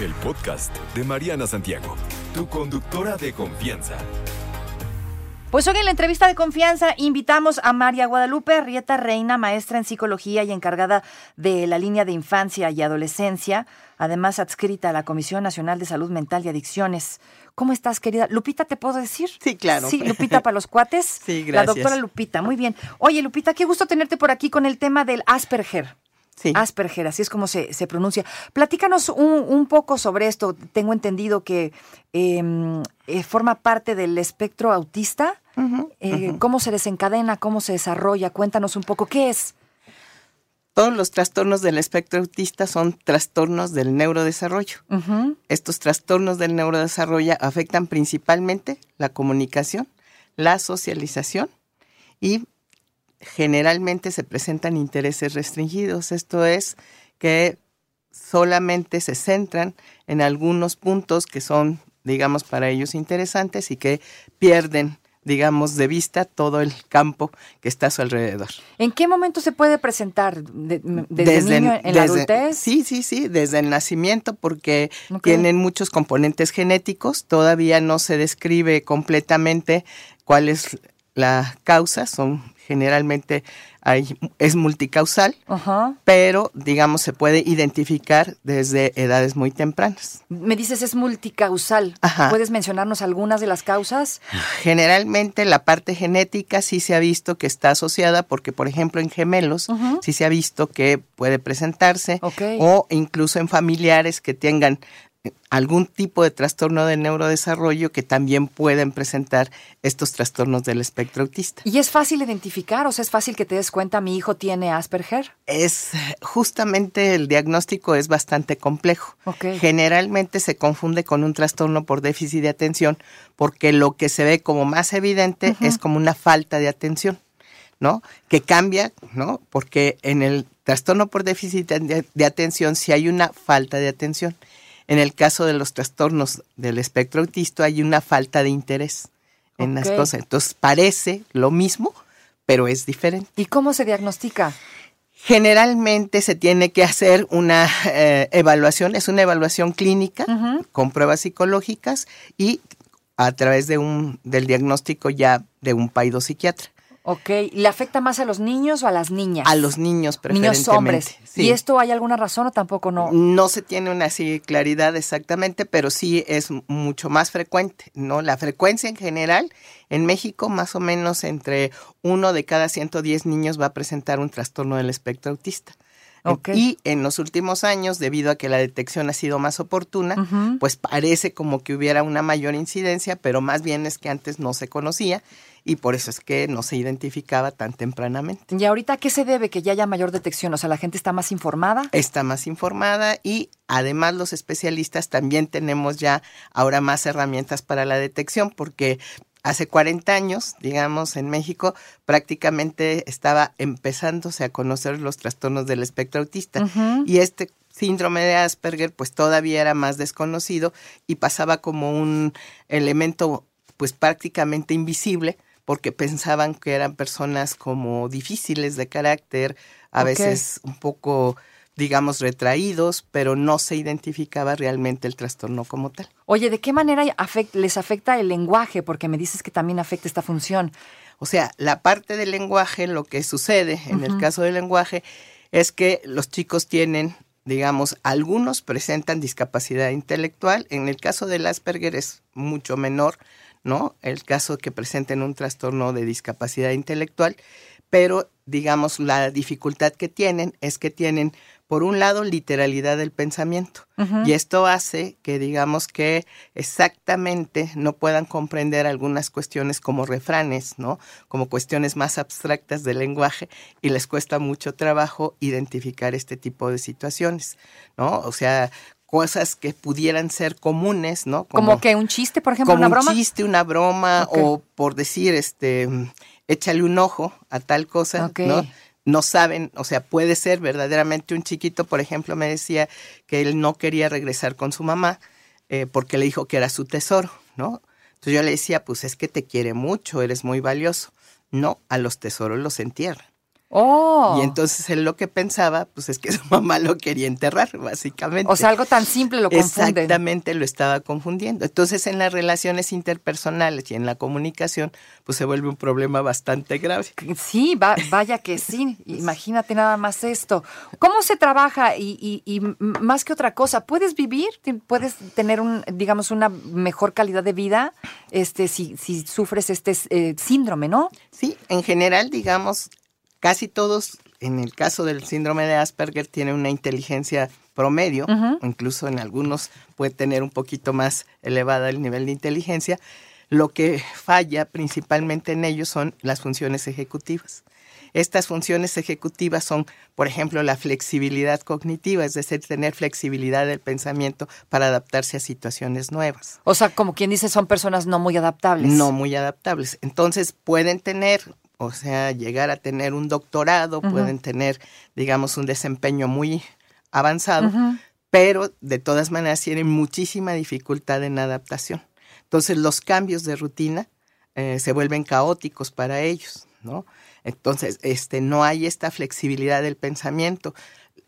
El podcast de Mariana Santiago, tu conductora de confianza. Pues hoy en la entrevista de confianza invitamos a María Guadalupe Rieta Reina, maestra en psicología y encargada de la línea de infancia y adolescencia, además adscrita a la Comisión Nacional de Salud Mental y Adicciones. ¿Cómo estás, querida? Lupita, ¿te puedo decir? Sí, claro. Sí, Lupita para los cuates. Sí, La gracias. doctora Lupita, muy bien. Oye, Lupita, qué gusto tenerte por aquí con el tema del Asperger. Sí. Asperger, así es como se, se pronuncia. Platícanos un, un poco sobre esto. Tengo entendido que eh, eh, forma parte del espectro autista. Eh, ¿Cómo se desencadena? ¿Cómo se desarrolla? Cuéntanos un poco. ¿Qué es? Todos los trastornos del espectro autista son trastornos del neurodesarrollo. Estos trastornos del neurodesarrollo afectan principalmente la comunicación, la socialización y generalmente se presentan intereses restringidos. Esto es que solamente se centran en algunos puntos que son, digamos, para ellos interesantes y que pierden, digamos, de vista todo el campo que está a su alrededor. ¿En qué momento se puede presentar? De- ¿Desde, niño en la desde- adultez? Sí, sí, sí, desde el nacimiento, porque tienen muchos componentes genéticos. Todavía no se describe completamente cuál es la causa. Son generalmente hay, es multicausal, pero digamos se puede identificar desde edades muy tempranas. Me dices es multicausal. Ajá. ¿Puedes mencionarnos algunas de las causas? Generalmente la parte genética sí se ha visto que está asociada porque, por ejemplo, en gemelos sí se ha visto que puede presentarse o incluso en familiares que tengan algún tipo de trastorno de neurodesarrollo que también pueden presentar estos trastornos del espectro autista. ¿Y es fácil identificar? O sea, es fácil que te des cuenta, mi hijo tiene Asperger. Es justamente el diagnóstico es bastante complejo. Generalmente se confunde con un trastorno por déficit de atención porque lo que se ve como más evidente es como una falta de atención, ¿no? Que cambia, ¿no? Porque en el trastorno por déficit de, de atención sí hay una falta de atención. En el caso de los trastornos del espectro autista hay una falta de interés en las cosas. Entonces parece lo mismo, pero es diferente. ¿Y cómo se diagnostica? Generalmente se tiene que hacer una eh, evaluación, es una evaluación clínica con pruebas psicológicas y a través de un del diagnóstico ya de un psiquiatra. Ok. ¿Le afecta más a los niños o a las niñas? A los niños preferentemente. Niños hombres. sí. ¿Y esto hay alguna razón o tampoco no? No se tiene una así claridad exactamente, pero sí es mucho más frecuente, ¿no? La frecuencia en general en México, más o menos entre uno de cada 110 niños va a presentar un trastorno del espectro autista. Ok. Y en los últimos años, debido a que la detección ha sido más oportuna, pues parece como que hubiera una mayor incidencia, pero más bien es que antes no se conocía y por eso es que no se identificaba tan tempranamente. ¿Y ahorita qué se debe que ya haya mayor detección? O sea, la gente está más informada. está más informada y además los especialistas también tenemos ya ahora más herramientas para la detección porque hace 40 años, digamos, en México prácticamente estaba empezándose a conocer los trastornos del espectro autista y este síndrome de Asperger pues todavía era más desconocido y pasaba como un elemento pues prácticamente invisible porque pensaban que eran personas como difíciles de carácter, a veces un poco digamos retraídos, pero no se identificaba realmente el trastorno como tal. Oye, ¿de qué manera les afecta el lenguaje? Porque me dices que también afecta esta función. O sea, la parte del lenguaje, lo que sucede en el caso del lenguaje es que los chicos tienen, digamos, algunos presentan discapacidad intelectual. En el caso del Asperger es mucho menor, ¿no? El caso que presenten un trastorno de discapacidad intelectual, pero digamos, la dificultad que tienen es que tienen por un lado, literalidad del pensamiento. Y esto hace que digamos que exactamente no puedan comprender algunas cuestiones como refranes, ¿no? Como cuestiones más abstractas del lenguaje y les cuesta mucho trabajo identificar este tipo de situaciones, ¿no? O sea, cosas que pudieran ser comunes, ¿no? Como, que un chiste, por ejemplo, como una broma. Un chiste, una broma, o por decir, este, échale un ojo a tal cosa, ¿no? no saben, o sea, puede ser verdaderamente un chiquito, por ejemplo, me decía que él no quería regresar con su mamá eh, porque le dijo que era su tesoro, ¿no? Entonces yo le decía, pues es que te quiere mucho, eres muy valioso. No, a los tesoros los entierran. Oh. Y entonces él lo que pensaba, pues es que su mamá lo quería enterrar, básicamente. O sea, algo tan simple lo confunde. Exactamente, lo estaba confundiendo. Entonces, en las relaciones interpersonales y en la comunicación, pues se vuelve un problema bastante grave. Sí, vaya que sí. Imagínate nada más esto. ¿Cómo se trabaja? Y, y, más que otra cosa, ¿puedes vivir? ¿Puedes tener, un, digamos, una mejor calidad de vida este, si, si sufres este eh, síndrome, no? Sí, en general, digamos, casi todos, en el caso del síndrome de Asperger, tienen una inteligencia promedio, incluso en algunos puede tener un poquito más elevada el nivel de inteligencia. Lo que falla principalmente en ellos son las funciones ejecutivas. Estas funciones ejecutivas son, por ejemplo, la flexibilidad cognitiva, es decir, tener flexibilidad del pensamiento para adaptarse a situaciones nuevas. O sea, como quien dice, son personas no muy adaptables. No muy adaptables. Entonces, pueden tener o sea, llegar a tener un doctorado, pueden tener, digamos, un desempeño muy avanzado, pero de todas maneras tienen muchísima dificultad en adaptación. Entonces los cambios de rutina eh, se vuelven caóticos para ellos, ¿no? Entonces, este, no hay esta flexibilidad del pensamiento.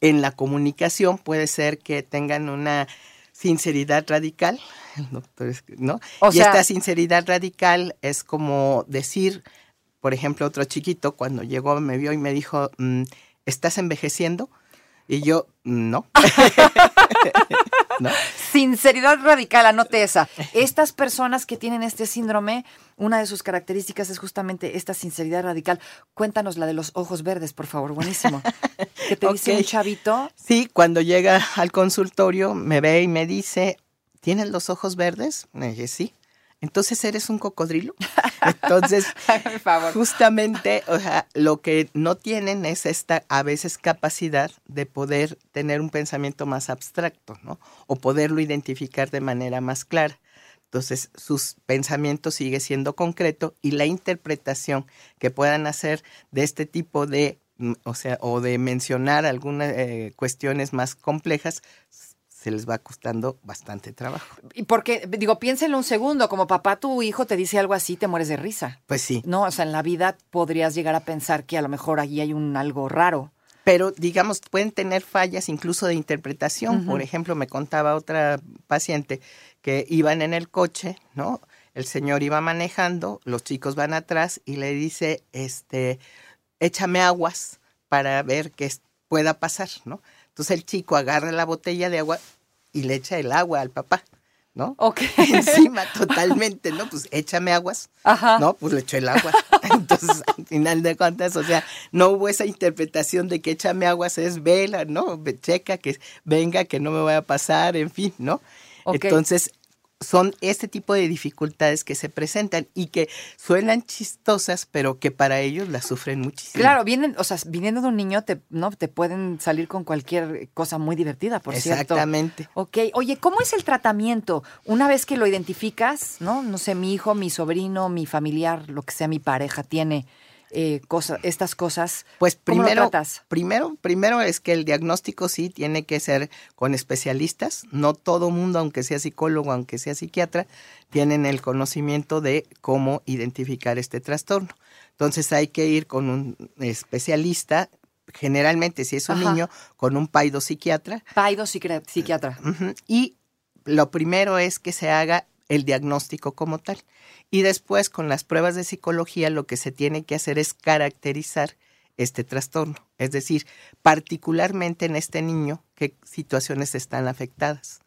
En la comunicación puede ser que tengan una sinceridad radical, ¿no? y esta sinceridad radical es como decir por ejemplo, otro chiquito cuando llegó me vio y me dijo, mm, ¿estás envejeciendo? Y yo, no. no. Sinceridad radical, anote esa. Estas personas que tienen este síndrome, una de sus características es justamente esta sinceridad radical. Cuéntanos la de los ojos verdes, por favor, buenísimo. ¿Qué te dice un chavito? Sí, cuando llega al consultorio me ve y me dice, ¿tienes los ojos verdes? Me dije, sí entonces eres un cocodrilo. Entonces, justamente, o sea, lo que no tienen es esta a veces capacidad de poder tener un pensamiento más abstracto, ¿no? O poderlo identificar de manera más clara. Entonces, sus pensamientos sigue siendo concreto y la interpretación que puedan hacer de este tipo de, mm, o sea, o de mencionar algunas eh, cuestiones más complejas, se les va costando bastante trabajo. Y porque, digo, piénsenlo un segundo, como papá, tu hijo te dice algo así, te mueres de risa. Pues sí. No, o sea, en la vida podrías llegar a pensar que a lo mejor allí hay un algo raro. Pero, digamos, pueden tener fallas incluso de interpretación. Por ejemplo, me contaba otra paciente que iban en el coche, ¿no? El señor iba manejando, los chicos van atrás y le dice, este, échame aguas para ver qué pueda pasar, ¿no? Entonces el chico agarra la botella de agua y le echa el agua al papá, ¿no? Ok. Encima, totalmente, ¿no? Pues échame aguas. Ajá. ¿No? Pues le echó el agua. Entonces, al final de cuentas, o sea, no hubo esa interpretación de que échame aguas es vela, ¿no? Checa que venga, que no me vaya a pasar, en fin, ¿no? Entonces, son este tipo de dificultades que se presentan y que suenan chistosas, pero que para ellos las sufren muchísimo. Claro, vienen, o sea, viniendo de un niño, te, ¿no? Te pueden salir con cualquier cosa muy divertida, por cierto. Exactamente. Ok, oye, ¿cómo es el tratamiento? Una vez que lo identificas, ¿no? No sé, mi hijo, mi sobrino, mi familiar, lo que sea mi pareja tiene eh, estas cosas? Pues primero, primero, primero es que el diagnóstico sí tiene que ser con especialistas. No todo mundo, aunque sea psicólogo, aunque sea psiquiatra, tienen el conocimiento de cómo identificar este trastorno. Entonces hay que ir con un especialista generalmente si es un niño, con un paido psiquiatra. Paido psiquiatra. Y lo primero es que se haga el diagnóstico como tal. Y después con las pruebas de psicología lo que se tiene que hacer es caracterizar este trastorno, es decir, particularmente en este niño, qué situaciones están afectadas.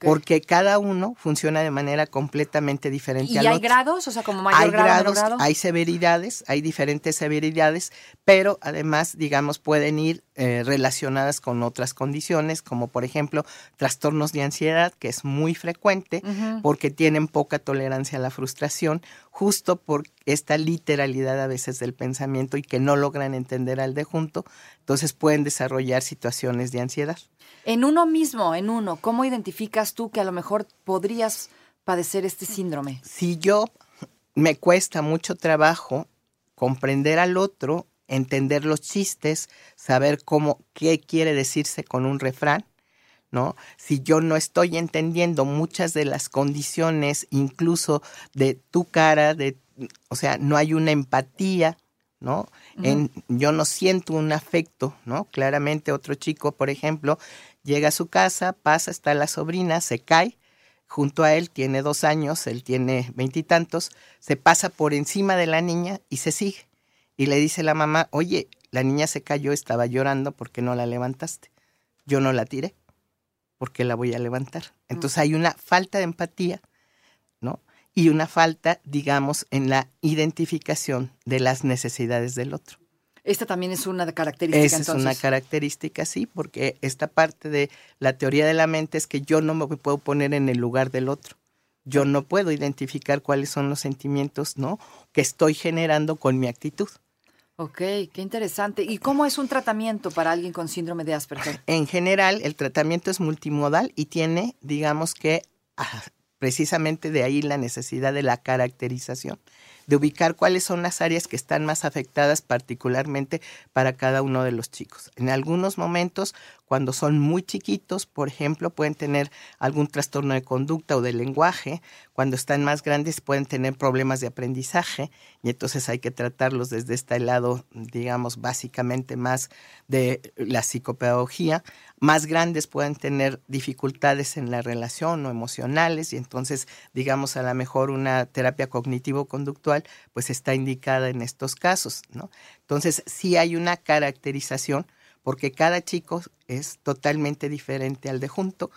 Porque cada uno funciona de manera completamente diferente. ¿Y al hay otro. grados? O sea, como mayor hay grado, grados, grado. hay severidades, hay diferentes severidades, pero además, digamos, pueden ir eh, relacionadas con otras condiciones, como por ejemplo trastornos de ansiedad, que es muy frecuente porque tienen poca tolerancia a la frustración, justo por esta literalidad a veces del pensamiento y que no logran entender al de junto, entonces pueden desarrollar situaciones de ansiedad. En uno mismo, en uno, ¿cómo identificas tú que a lo mejor podrías padecer este síndrome? si yo me cuesta mucho trabajo comprender al otro, entender los chistes, saber cómo qué quiere decirse con un refrán, ¿no? Si yo no estoy entendiendo muchas de las condiciones, incluso de tu cara, de, o sea, no hay una empatía, ¿no? En, yo no siento un afecto, ¿no? Claramente otro chico, por ejemplo, llega a su casa, pasa, está la sobrina, se cae, junto a él, tiene dos años, él tiene veintitantos, se pasa por encima de la niña y se sigue. Y le dice la mamá, oye, la niña se cayó, estaba llorando, ¿por qué no la levantaste? Yo no la tiré, ¿por qué la voy a levantar? Entonces hay una falta de empatía. Y una falta, digamos, en la identificación de las necesidades del otro. Esta también es una característica Esa es entonces. una característica, sí, porque esta parte de la teoría de la mente es que yo no me puedo poner en el lugar del otro. Yo no puedo identificar cuáles son los sentimientos, ¿no? Que estoy generando con mi actitud. Ok, qué interesante. ¿Y cómo es un tratamiento para alguien con síndrome de Asperger? En general, el tratamiento es multimodal y tiene, digamos que, ah, precisamente de ahí la necesidad de la caracterización, de ubicar cuáles son las áreas que están más afectadas particularmente para cada uno de los chicos. En algunos momentos, cuando son muy chiquitos, por ejemplo, pueden tener algún trastorno de conducta o de lenguaje. Cuando están más grandes pueden tener problemas de aprendizaje y entonces hay que tratarlos desde este lado, digamos, básicamente más de la psicopedagogía. Más grandes pueden tener dificultades en la relación o emocionales y entonces, digamos, a lo mejor una terapia cognitivo-conductual pues está indicada en estos casos, ¿no? Entonces, sí hay una caracterización porque cada chico es totalmente diferente al de junto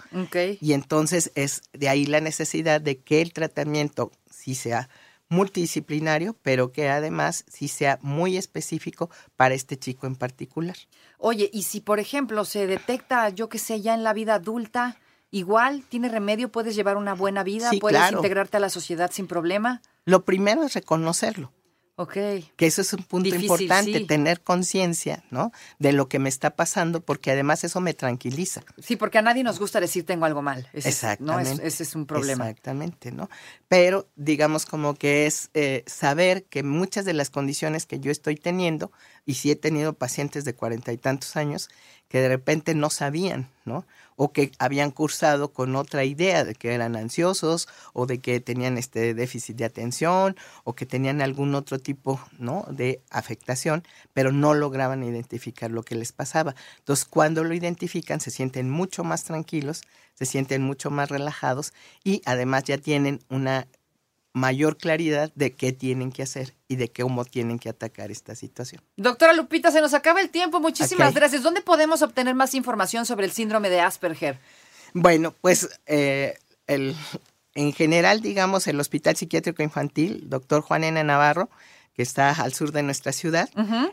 y entonces es de ahí la necesidad de que el tratamiento sí sea multidisciplinario, pero que además sí sea muy específico para este chico en particular. Oye, y si por ejemplo se detecta, yo qué sé, ya en la vida adulta, igual tiene remedio, puedes llevar una buena vida, Sí, puedes claro. integrarte a la sociedad sin problema. Lo primero es reconocerlo. Ok. que eso es un punto Difícil, importante, sí. tener conciencia, ¿no? De lo que me está pasando, porque además eso me tranquiliza. Sí, porque a nadie nos gusta decir tengo algo mal. Ese es- Exactamente. ¿no? Es- ese es un problema. Exactamente, ¿no? Pero digamos como que es eh, saber que muchas de las condiciones que yo estoy teniendo, y sí he tenido pacientes de cuarenta y tantos años, que de repente no sabían, ¿no? O que habían cursado con otra idea de que eran ansiosos o de que tenían este déficit de atención o que tenían algún otro tipo, ¿no? De afectación, pero no lograban identificar lo que les pasaba. Entonces, cuando lo identifican, se sienten mucho más tranquilos, se sienten mucho más relajados y además ya tienen una mayor claridad de qué tienen que hacer y de cómo tienen que atacar esta situación. Doctora Lupita, se nos acaba el tiempo. Muchísimas gracias. ¿Dónde podemos obtener más información sobre el síndrome de Asperger? Bueno, pues eh, el, en general, digamos, el Hospital Psiquiátrico Infantil, doctor Juan N. Navarro, que está al sur de nuestra ciudad,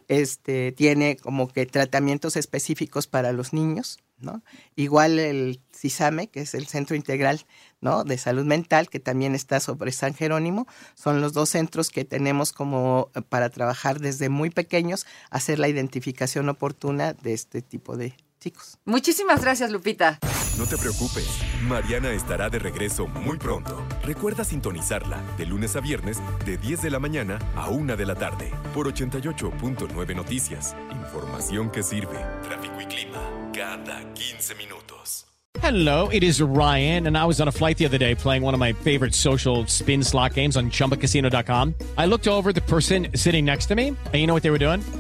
este, tiene como que tratamientos específicos para los niños, ¿no? Igual el CISAME, que es el Centro Integral ¿no? de Salud Mental, que también está sobre San Jerónimo, son los dos centros que tenemos como para trabajar desde muy pequeños, hacer la identificación oportuna de este tipo de chicos. Muchísimas gracias, Lupita. No te preocupes, Mariana estará de regreso muy pronto. Recuerda sintonizarla de lunes a viernes de 10 de la mañana a 1 de la tarde por 88.9 Noticias. Información que sirve. Tráfico y clima cada 15 minutos. Hello, it is Ryan, and I was on a flight the other day playing one of my favorite social spin slot games on chumbacasino.com. I looked over at the person sitting next to me, and you know what they were doing?